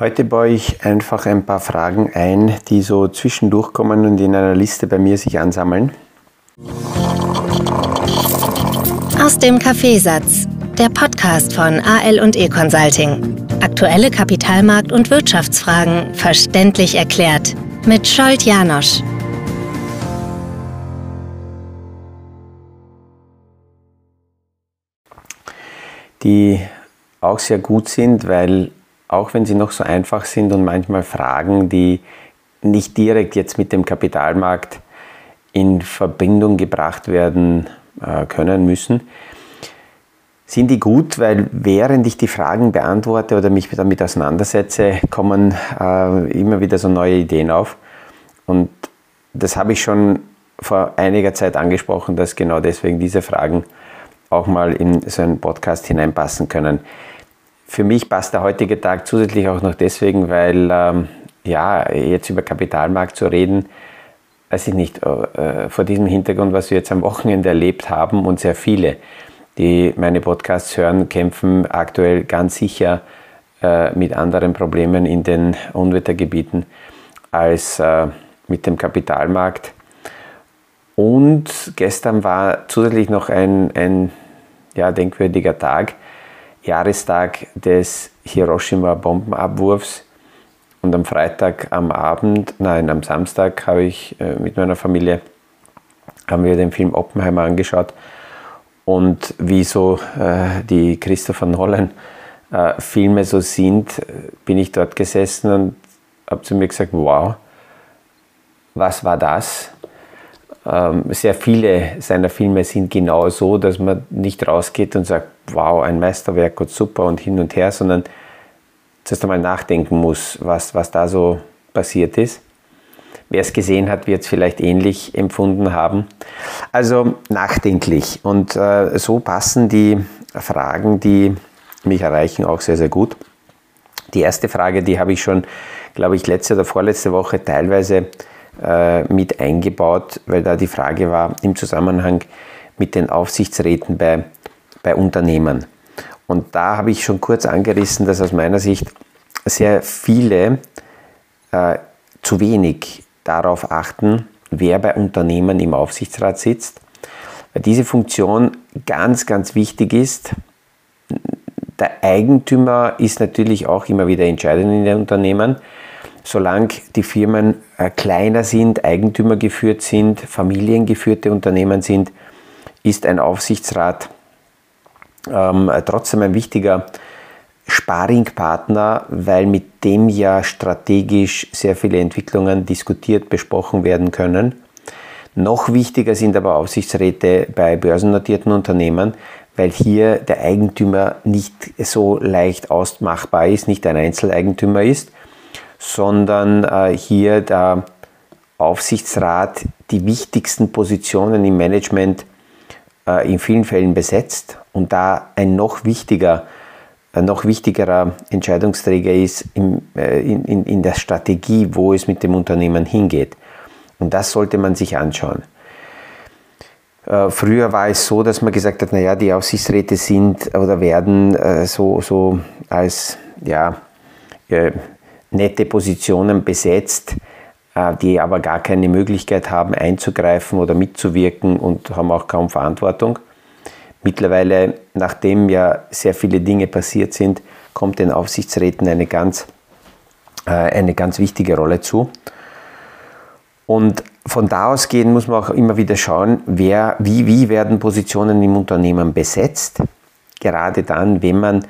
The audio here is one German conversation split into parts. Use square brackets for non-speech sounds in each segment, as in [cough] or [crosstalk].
Heute baue ich einfach ein paar Fragen ein, die so zwischendurch kommen und in einer Liste bei mir sich ansammeln. Aus dem Kaffeesatz, der Podcast von AL und E Consulting. Aktuelle Kapitalmarkt- und Wirtschaftsfragen verständlich erklärt mit Scholt Janosch. Die auch sehr gut sind, weil auch wenn sie noch so einfach sind und manchmal Fragen, die nicht direkt jetzt mit dem Kapitalmarkt in Verbindung gebracht werden äh, können müssen, sind die gut, weil während ich die Fragen beantworte oder mich damit auseinandersetze, kommen äh, immer wieder so neue Ideen auf. Und das habe ich schon vor einiger Zeit angesprochen, dass genau deswegen diese Fragen auch mal in so einen Podcast hineinpassen können. Für mich passt der heutige Tag zusätzlich auch noch deswegen, weil ähm, ja, jetzt über Kapitalmarkt zu reden, weiß ich nicht, äh, vor diesem Hintergrund, was wir jetzt am Wochenende erlebt haben und sehr viele, die meine Podcasts hören, kämpfen aktuell ganz sicher äh, mit anderen Problemen in den Unwettergebieten als äh, mit dem Kapitalmarkt. Und gestern war zusätzlich noch ein, ein ja, denkwürdiger Tag. Jahrestag des Hiroshima-Bombenabwurfs. Und am Freitag am Abend, nein, am Samstag habe ich äh, mit meiner Familie haben wir den Film Oppenheimer angeschaut. Und wie so äh, die Christopher Nolan äh, so sind, bin ich dort gesessen und habe zu mir gesagt, wow, was war das? Ähm, sehr viele seiner Filme sind genau so, dass man nicht rausgeht und sagt, wow, ein Meisterwerk und super und hin und her, sondern zuerst einmal nachdenken muss, was, was da so passiert ist. Wer es gesehen hat, wird es vielleicht ähnlich empfunden haben. Also nachdenklich. Und äh, so passen die Fragen, die mich erreichen, auch sehr, sehr gut. Die erste Frage, die habe ich schon, glaube ich, letzte oder vorletzte Woche teilweise äh, mit eingebaut, weil da die Frage war im Zusammenhang mit den Aufsichtsräten bei, bei Unternehmen. Und da habe ich schon kurz angerissen, dass aus meiner Sicht sehr viele äh, zu wenig darauf achten, wer bei Unternehmen im Aufsichtsrat sitzt, weil diese Funktion ganz, ganz wichtig ist. Der Eigentümer ist natürlich auch immer wieder entscheidend in den Unternehmen, solange die Firmen äh, kleiner sind, Eigentümer geführt sind, familiengeführte Unternehmen sind, ist ein Aufsichtsrat ähm, trotzdem ein wichtiger Sparingpartner, weil mit dem ja strategisch sehr viele Entwicklungen diskutiert, besprochen werden können. Noch wichtiger sind aber Aufsichtsräte bei börsennotierten Unternehmen, weil hier der Eigentümer nicht so leicht ausmachbar ist, nicht ein Einzeleigentümer ist, sondern äh, hier der Aufsichtsrat die wichtigsten Positionen im Management äh, in vielen Fällen besetzt und da ein noch wichtiger, noch wichtigerer Entscheidungsträger ist im, äh, in, in, in der Strategie, wo es mit dem Unternehmen hingeht. Und das sollte man sich anschauen. Äh, früher war es so, dass man gesagt hat, naja, die Aufsichtsräte sind oder werden äh, so, so als ja, nette Positionen besetzt, die aber gar keine Möglichkeit haben einzugreifen oder mitzuwirken und haben auch kaum Verantwortung. Mittlerweile, nachdem ja sehr viele Dinge passiert sind, kommt den Aufsichtsräten eine ganz, äh, eine ganz wichtige Rolle zu. Und von da ausgehend muss man auch immer wieder schauen, wer, wie, wie werden Positionen im Unternehmen besetzt. Gerade dann, wenn man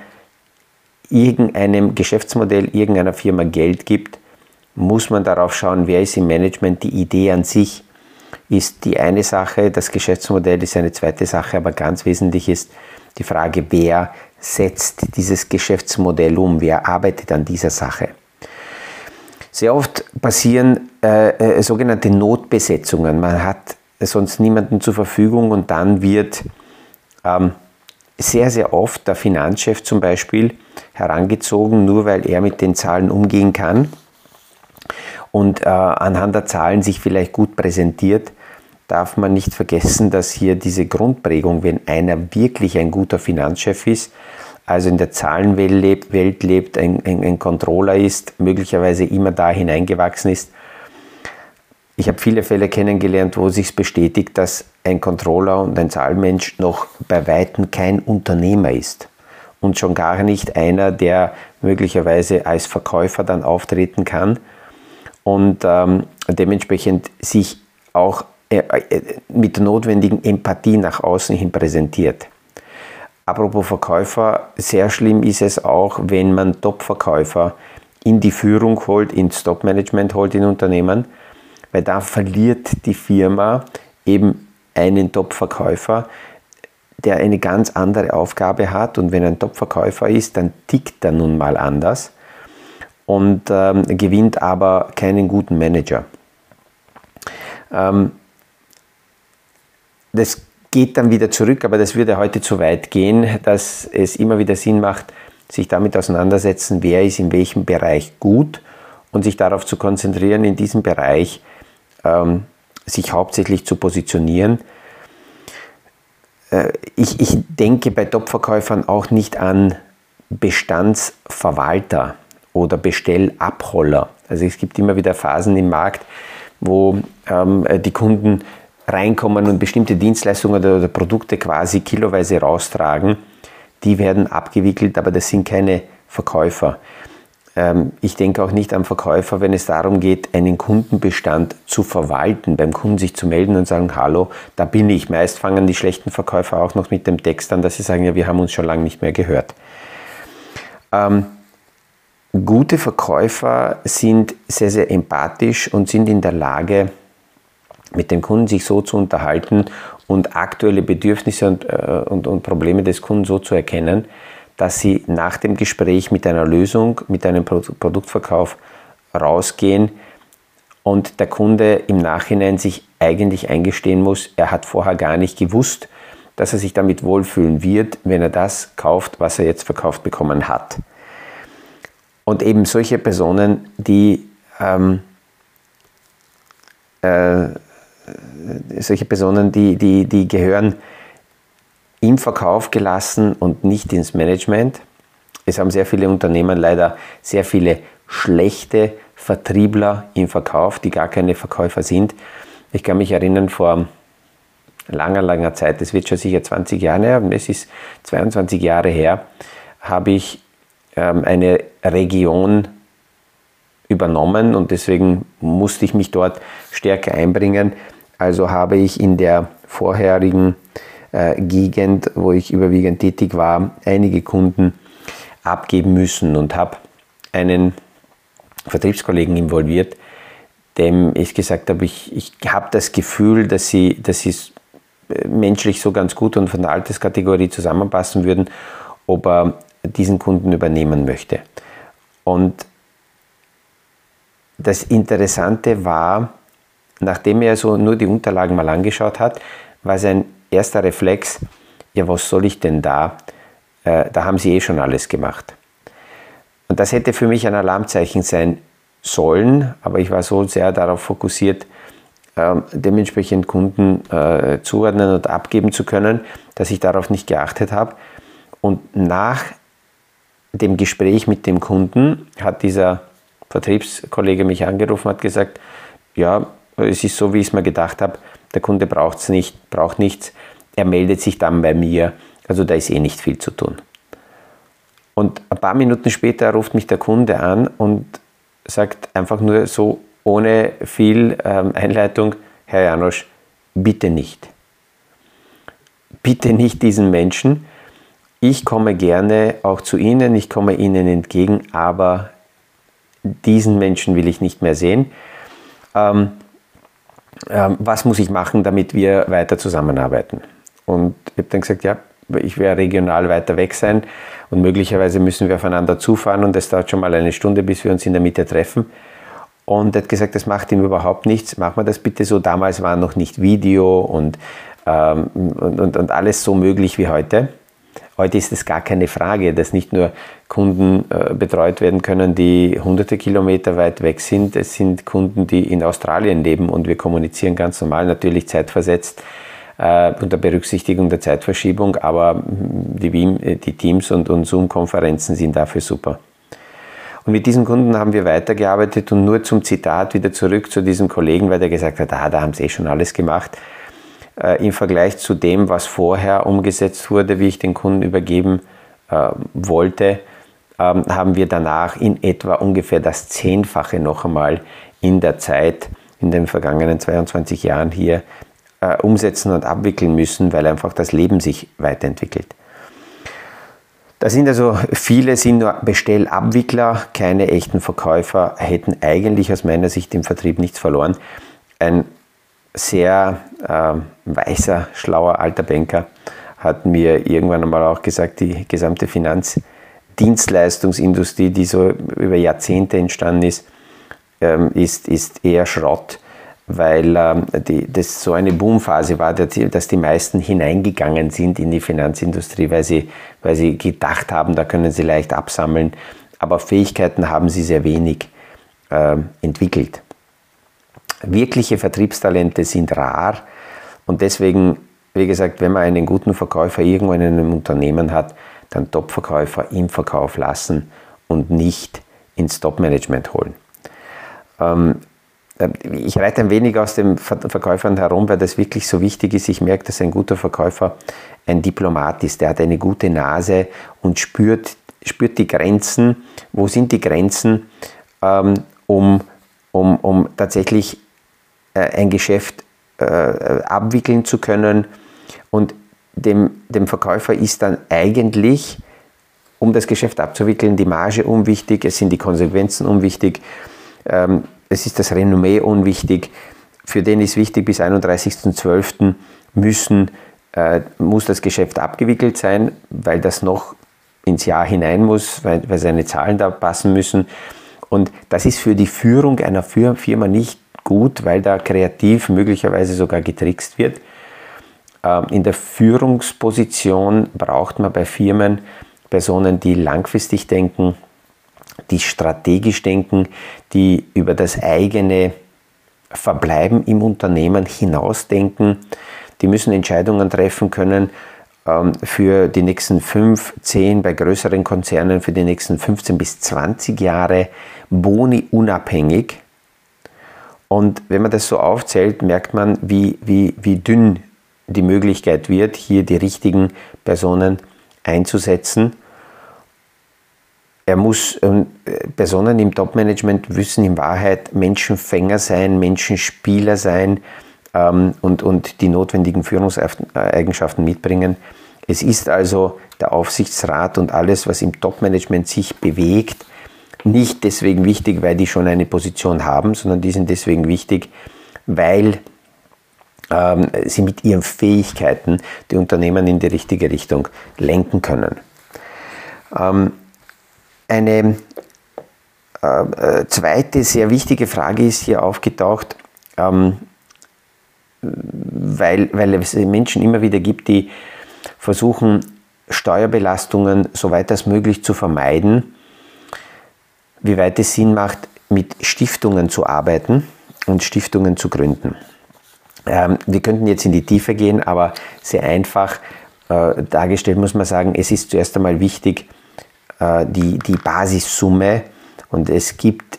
irgendeinem Geschäftsmodell irgendeiner Firma Geld gibt, muss man darauf schauen, wer ist im Management. Die Idee an sich ist die eine Sache, das Geschäftsmodell ist eine zweite Sache, aber ganz wesentlich ist die Frage, wer setzt dieses Geschäftsmodell um, wer arbeitet an dieser Sache. Sehr oft passieren äh, äh, sogenannte Notbesetzungen. Man hat sonst niemanden zur Verfügung und dann wird ähm, sehr, sehr oft der Finanzchef zum Beispiel herangezogen, nur weil er mit den Zahlen umgehen kann und äh, anhand der Zahlen sich vielleicht gut präsentiert, darf man nicht vergessen, dass hier diese Grundprägung, wenn einer wirklich ein guter Finanzchef ist, also in der Zahlenwelt lebt, Welt lebt ein, ein, ein Controller ist, möglicherweise immer da hineingewachsen ist. Ich habe viele Fälle kennengelernt, wo sich bestätigt, dass ein Controller und ein Zahlmensch noch bei Weitem kein Unternehmer ist und schon gar nicht einer, der möglicherweise als Verkäufer dann auftreten kann und ähm, dementsprechend sich auch äh, äh, mit der notwendigen Empathie nach außen hin präsentiert. Apropos Verkäufer, sehr schlimm ist es auch, wenn man Top-Verkäufer in die Führung holt, ins Top-Management holt in Unternehmen, weil da verliert die Firma eben einen Top-Verkäufer, der eine ganz andere Aufgabe hat und wenn ein Top-Verkäufer ist, dann tickt er nun mal anders und ähm, gewinnt aber keinen guten Manager. Ähm, das geht dann wieder zurück, aber das würde heute zu weit gehen, dass es immer wieder Sinn macht, sich damit auseinandersetzen, wer ist in welchem Bereich gut und sich darauf zu konzentrieren, in diesem Bereich ähm, sich hauptsächlich zu positionieren. Äh, ich, ich denke bei Top-Verkäufern auch nicht an Bestandsverwalter oder Bestellabholler. Also es gibt immer wieder Phasen im Markt, wo ähm, die Kunden reinkommen und bestimmte Dienstleistungen oder, oder Produkte quasi kiloweise raustragen, die werden abgewickelt, aber das sind keine Verkäufer. Ähm, ich denke auch nicht an Verkäufer, wenn es darum geht, einen Kundenbestand zu verwalten, beim Kunden sich zu melden und sagen, hallo, da bin ich. Meist fangen die schlechten Verkäufer auch noch mit dem Text an, dass sie sagen, ja, wir haben uns schon lange nicht mehr gehört. Ähm, gute Verkäufer sind sehr, sehr empathisch und sind in der Lage, mit dem Kunden sich so zu unterhalten und aktuelle Bedürfnisse und, äh, und, und Probleme des Kunden so zu erkennen, dass sie nach dem Gespräch mit einer Lösung, mit einem Produktverkauf rausgehen und der Kunde im Nachhinein sich eigentlich eingestehen muss, er hat vorher gar nicht gewusst, dass er sich damit wohlfühlen wird, wenn er das kauft, was er jetzt verkauft bekommen hat. Und eben solche Personen, die ähm, äh, solche Personen, die, die, die gehören im Verkauf gelassen und nicht ins Management. Es haben sehr viele Unternehmen leider sehr viele schlechte Vertriebler im Verkauf, die gar keine Verkäufer sind. Ich kann mich erinnern, vor langer, langer Zeit, das wird schon sicher 20 Jahre her, es ist 22 Jahre her, habe ich ähm, eine Region übernommen und deswegen musste ich mich dort stärker einbringen. Also habe ich in der vorherigen äh, Gegend, wo ich überwiegend tätig war, einige Kunden abgeben müssen und habe einen Vertriebskollegen involviert, dem ich gesagt habe, ich, ich habe das Gefühl, dass sie, dass sie äh, menschlich so ganz gut und von der Alterskategorie zusammenpassen würden, ob er diesen Kunden übernehmen möchte. Und das Interessante war, Nachdem er so nur die Unterlagen mal angeschaut hat, war sein erster Reflex, ja, was soll ich denn da? Äh, da haben sie eh schon alles gemacht. Und das hätte für mich ein Alarmzeichen sein sollen, aber ich war so sehr darauf fokussiert, äh, dementsprechend Kunden äh, zuordnen und abgeben zu können, dass ich darauf nicht geachtet habe. Und nach dem Gespräch mit dem Kunden hat dieser Vertriebskollege mich angerufen und hat gesagt, ja, es ist so, wie ich es mir gedacht habe. Der Kunde braucht es nicht, braucht nichts. Er meldet sich dann bei mir. Also da ist eh nicht viel zu tun. Und ein paar Minuten später ruft mich der Kunde an und sagt einfach nur so ohne viel ähm, Einleitung, Herr Janosch, bitte nicht. Bitte nicht diesen Menschen. Ich komme gerne auch zu Ihnen, ich komme Ihnen entgegen, aber diesen Menschen will ich nicht mehr sehen. Ähm, ähm, was muss ich machen, damit wir weiter zusammenarbeiten? Und ich habe dann gesagt, ja, ich werde regional weiter weg sein und möglicherweise müssen wir aufeinander zufahren und es dauert schon mal eine Stunde, bis wir uns in der Mitte treffen. Und er hat gesagt, das macht ihm überhaupt nichts, machen wir das bitte so. Damals war noch nicht Video und, ähm, und, und, und alles so möglich wie heute. Heute ist es gar keine Frage, dass nicht nur Kunden äh, betreut werden können, die hunderte Kilometer weit weg sind. Es sind Kunden, die in Australien leben und wir kommunizieren ganz normal, natürlich zeitversetzt. äh, unter Berücksichtigung der Zeitverschiebung, aber die, die Teams und, und Zoom-Konferenzen sind dafür super. Und mit diesen Kunden haben wir weitergearbeitet und nur zum Zitat wieder zurück zu diesem Kollegen, weil der gesagt hat, ah, da haben sie eh schon alles gemacht. Äh, Im Vergleich zu dem, was vorher umgesetzt wurde, wie ich den Kunden übergeben äh, wollte, ähm, haben wir danach in etwa ungefähr das Zehnfache noch einmal in der Zeit, in den vergangenen 22 Jahren hier äh, umsetzen und abwickeln müssen, weil einfach das Leben sich weiterentwickelt. Da sind also viele sind nur Bestellabwickler, keine echten Verkäufer, hätten eigentlich aus meiner Sicht im Vertrieb nichts verloren. Ein sehr äh, weißer, schlauer alter Banker hat mir irgendwann einmal auch gesagt, die gesamte Finanzdienstleistungsindustrie, die so über Jahrzehnte entstanden ist, ähm, ist, ist eher Schrott weil ähm, die, das so eine Boomphase war, dass die meisten hineingegangen sind in die Finanzindustrie, weil sie, weil sie gedacht haben, da können sie leicht absammeln, aber Fähigkeiten haben sie sehr wenig äh, entwickelt. Wirkliche Vertriebstalente sind rar und deswegen, wie gesagt, wenn man einen guten Verkäufer irgendwo in einem Unternehmen hat, dann Top-Verkäufer im Verkauf lassen und nicht ins Top-Management holen. Ähm, ähm, ich reite ein wenig aus den Verkäufern herum, weil das wirklich so wichtig ist. Ich merke, dass ein guter Verkäufer ein Diplomat ist. Der hat eine gute Nase und spürt, spürt die Grenzen. Wo sind die Grenzen, ähm, um, um, um tatsächlich äh, ein Geschäft äh, abwickeln zu können? Und dem, dem Verkäufer ist dann eigentlich, um das Geschäft abzuwickeln, die Marge unwichtig, es sind die Konsequenzen unwichtig. Ähm, es ist das Renommee unwichtig. Für den ist wichtig, bis 31.12. müssen äh, muss das Geschäft abgewickelt sein, weil das noch ins Jahr hinein muss, weil, weil seine Zahlen da passen müssen. Und das ist für die Führung einer Firma nicht gut, weil da kreativ möglicherweise sogar getrickst wird. Ähm, in der Führungsposition braucht man bei Firmen Personen, die langfristig denken, die strategisch denken, die über das eigene Verbleiben im Unternehmen hinausdenken. Die müssen Entscheidungen treffen können ähm, für die nächsten 5, 10, bei größeren Konzernen für die nächsten 15 bis 20 Jahre, boni unabhängig. Und wenn man das so aufzählt, merkt man, wie, wie, wie dünn die Möglichkeit wird, hier die richtigen Personen einzusetzen er muss, ähm, Personen im Top-Management müssen in Wahrheit Menschenfänger sein, Menschenspieler sein ähm, und, und die notwendigen Führungseigenschaften mitbringen. Es ist also der Aufsichtsrat und alles, was im Top-Management sich bewegt, nicht deswegen wichtig, weil die schon eine Position haben, sondern die sind deswegen wichtig, weil ähm, sie mit ihren Fähigkeiten die Unternehmen in die richtige Richtung lenken können. Ähm, eine äh, äh, zweite sehr wichtige Frage ist hier aufgetaucht, ähm, weil, weil es Menschen immer wieder gibt, die versuchen, Steuerbelastungen so weit als möglich zu vermeiden, wie weit es Sinn macht, mit Stiftungen zu arbeiten und Stiftungen zu gründen. Ähm, wir könnten jetzt in die Tiefe gehen, aber sehr einfach äh, dargestellt muss man sagen, es ist zuerst einmal wichtig, äh, die, die Basissumme und es gibt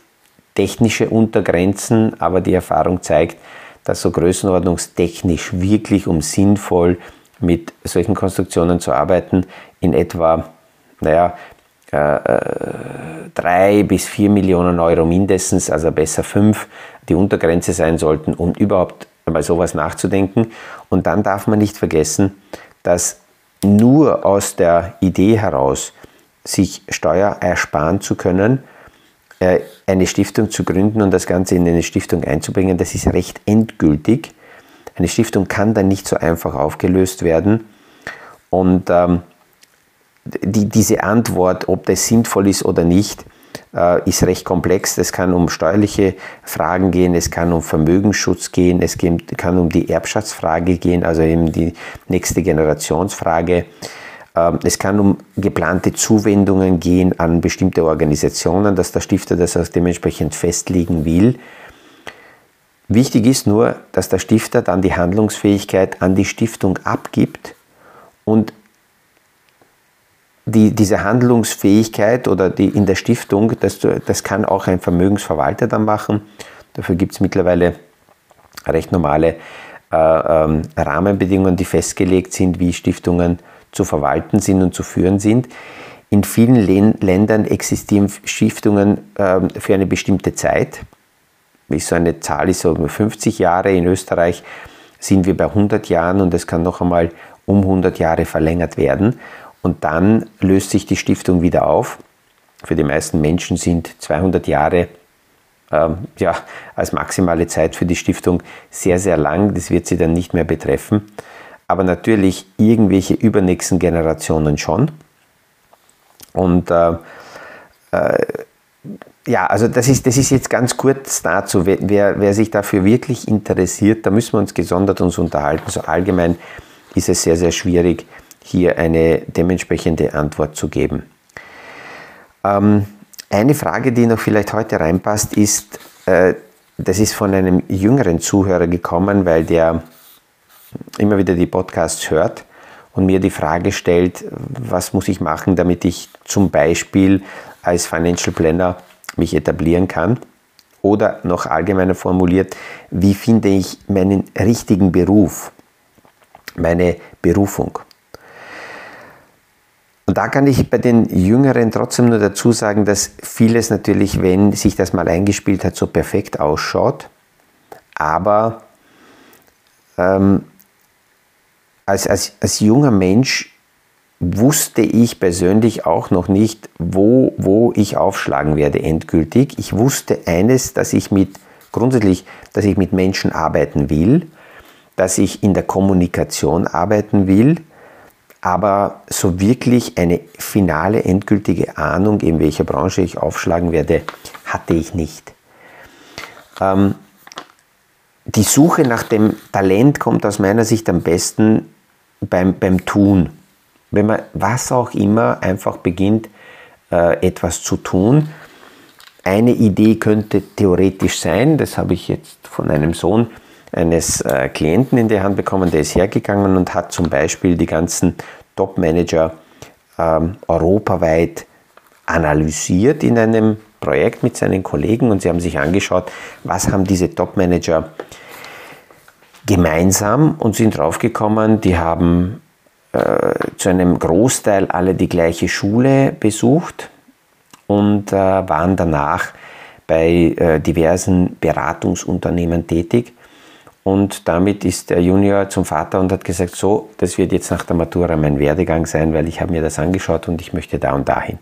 technische Untergrenzen, aber die Erfahrung zeigt, dass so größenordnungstechnisch wirklich um sinnvoll mit solchen Konstruktionen zu arbeiten, in etwa, naja, drei bis vier Millionen Euro mindestens, also besser fünf, die Untergrenze sein sollten, um überhaupt mal sowas nachzudenken. Und dann darf man nicht vergessen, dass nur aus der Idee heraus, sich Steuer ersparen zu können, äh, eine Stiftung zu gründen und das Ganze in eine Stiftung einzubringen, das ist recht endgültig. Eine Stiftung kann dann nicht so einfach aufgelöst werden. Und ähm, die, diese Antwort, ob das sinnvoll ist oder nicht, äh, ist recht komplex. Es kann um steuerliche Fragen gehen, es kann um Vermögensschutz gehen, es kann um die Erbschaftsfrage gehen, also eben die nächste Generationsfrage. Ähm, es kann um geplante Zuwendungen gehen an bestimmte Organisationen, dass der Stifter das auch dementsprechend festlegen will. Wichtig ist nur, dass der Stifter dann die Handlungsfähigkeit an die Stiftung abgibt und die, diese Handlungsfähigkeit oder die in der Stiftung, das, das kann auch ein Vermögensverwalter dann machen. Dafür gibt es mittlerweile recht normale äh, ähm, Rahmenbedingungen, die festgelegt sind, wie Stiftungen zu verwalten sind und zu führen sind. In vielen Ländern existieren Stiftungen äh, für eine bestimmte Zeit. Wie so eine Zahl ist so 50 Jahre. In Österreich sind wir bei 100 Jahren und es kann noch einmal um 100 Jahre verlängert werden. Und dann löst sich die Stiftung wieder auf. Für die meisten Menschen sind 200 Jahre ähm, ja, als maximale Zeit für die Stiftung sehr, sehr lang. Das wird sie dann nicht mehr betreffen. Aber natürlich irgendwelche übernächsten Generationen schon. Und äh, äh, ja, also das ist, das ist jetzt ganz kurz dazu. Wer, wer sich dafür wirklich interessiert, da müssen wir uns gesondert uns unterhalten. So allgemein ist es sehr, sehr schwierig, hier eine dementsprechende Antwort zu geben. Ähm, eine Frage, die noch vielleicht heute reinpasst, ist, äh, das ist von einem jüngeren Zuhörer gekommen, weil der immer wieder die Podcasts hört und mir die Frage stellt, was muss ich machen, damit ich zum Beispiel als Financial Planner mich etablieren kann? Oder noch allgemeiner formuliert, wie finde ich meinen richtigen Beruf, meine Berufung? Und da kann ich bei den Jüngeren trotzdem nur dazu sagen, dass vieles natürlich, wenn sich das mal eingespielt hat, so perfekt ausschaut. Aber ähm, als, als, als junger Mensch wusste ich persönlich auch noch nicht, wo, wo ich aufschlagen werde endgültig. Ich wusste eines, dass ich mit grundsätzlich, dass ich mit Menschen arbeiten will, dass ich in der Kommunikation arbeiten will, aber so wirklich eine finale, endgültige Ahnung, in welcher Branche ich aufschlagen werde, hatte ich nicht. Ähm, die Suche nach dem Talent kommt aus meiner Sicht am besten beim, beim Tun. Wenn man was auch immer einfach beginnt, äh, etwas zu tun. Eine Idee könnte theoretisch sein, das habe ich jetzt von einem Sohn eines äh, Klienten in die Hand bekommen, der ist hergegangen und hat zum Beispiel die ganzen Top-Manager ähm, europaweit analysiert in einem Projekt mit seinen Kollegen und sie haben sich angeschaut, was haben diese Top-Manager gemeinsam und sind draufgekommen, die haben äh, zu einem Großteil alle die gleiche Schule besucht und äh, waren danach bei äh, diversen Beratungsunternehmen tätig. Und damit ist der Junior zum Vater und hat gesagt, so, das wird jetzt nach der Matura mein Werdegang sein, weil ich habe mir das angeschaut und ich möchte da und dahin.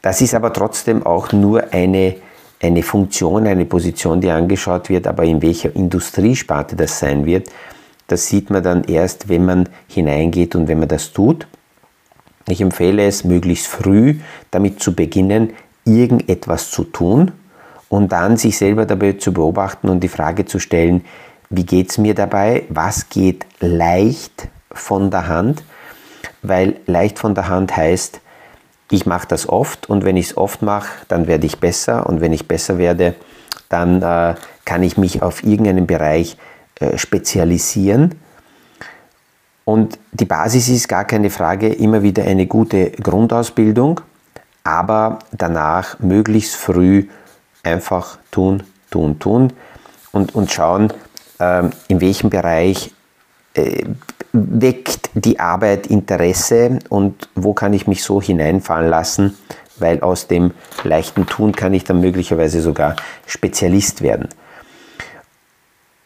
Das ist aber trotzdem auch nur eine eine Funktion, eine Position, die angeschaut wird, aber in welcher Industriesparte das sein wird, das sieht man dann erst, wenn man hineingeht und wenn man das tut. Ich empfehle es, möglichst früh damit zu beginnen, irgendetwas zu tun und dann sich selber dabei zu beobachten und die Frage zu stellen, wie geht es mir dabei, was geht leicht von der Hand, weil leicht von der Hand heißt, ich mache das oft und wenn ich es oft mache, dann werde ich besser und wenn ich besser werde, dann äh, kann ich mich auf irgendeinen Bereich äh, spezialisieren. Und die Basis ist gar keine Frage, immer wieder eine gute Grundausbildung, aber danach möglichst früh einfach tun, tun, tun und, und schauen, in welchem Bereich äh, weckt die Arbeit Interesse und wo kann ich mich so hineinfallen lassen, weil aus dem leichten Tun kann ich dann möglicherweise sogar Spezialist werden.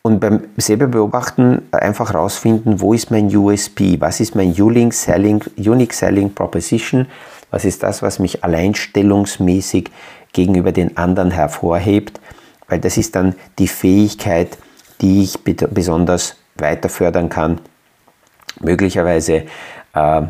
Und beim selber beobachten einfach herausfinden, wo ist mein USP, was ist mein Unique Selling Proposition, was ist das, was mich alleinstellungsmäßig gegenüber den anderen hervorhebt, weil das ist dann die Fähigkeit, die ich besonders weiter fördern kann möglicherweise äh, äh,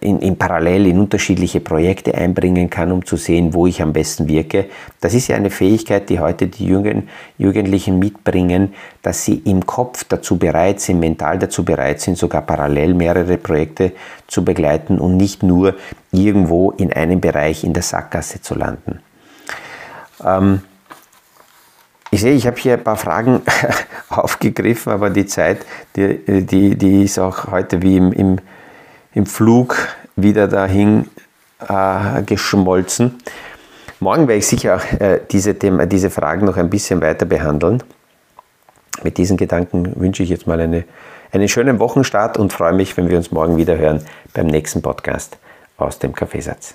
in, in, parallel in unterschiedliche Projekte einbringen kann, um zu sehen, wo ich am besten wirke. Das ist ja eine Fähigkeit, die heute die Jugend, Jugendlichen mitbringen, dass sie im Kopf dazu bereit sind, mental dazu bereit sind, sogar parallel mehrere Projekte zu begleiten und nicht nur irgendwo in einem Bereich in der Sackgasse zu landen. Ähm, Ich sehe, ich habe hier ein paar Fragen [laughs] aufgegriffen, aber die Zeit, die, die, die ist auch heute wie im, im, im Flug wieder dahin äh, geschmolzen. Morgen werde ich sicher auch äh, diese, Thema, diese Fragen noch ein bisschen weiter behandeln. Mit diesen Gedanken wünsche ich jetzt mal eine, einen schönen Wochenstart und freue mich, wenn wir uns morgen wieder hören beim nächsten Podcast aus dem Kaffeesatz.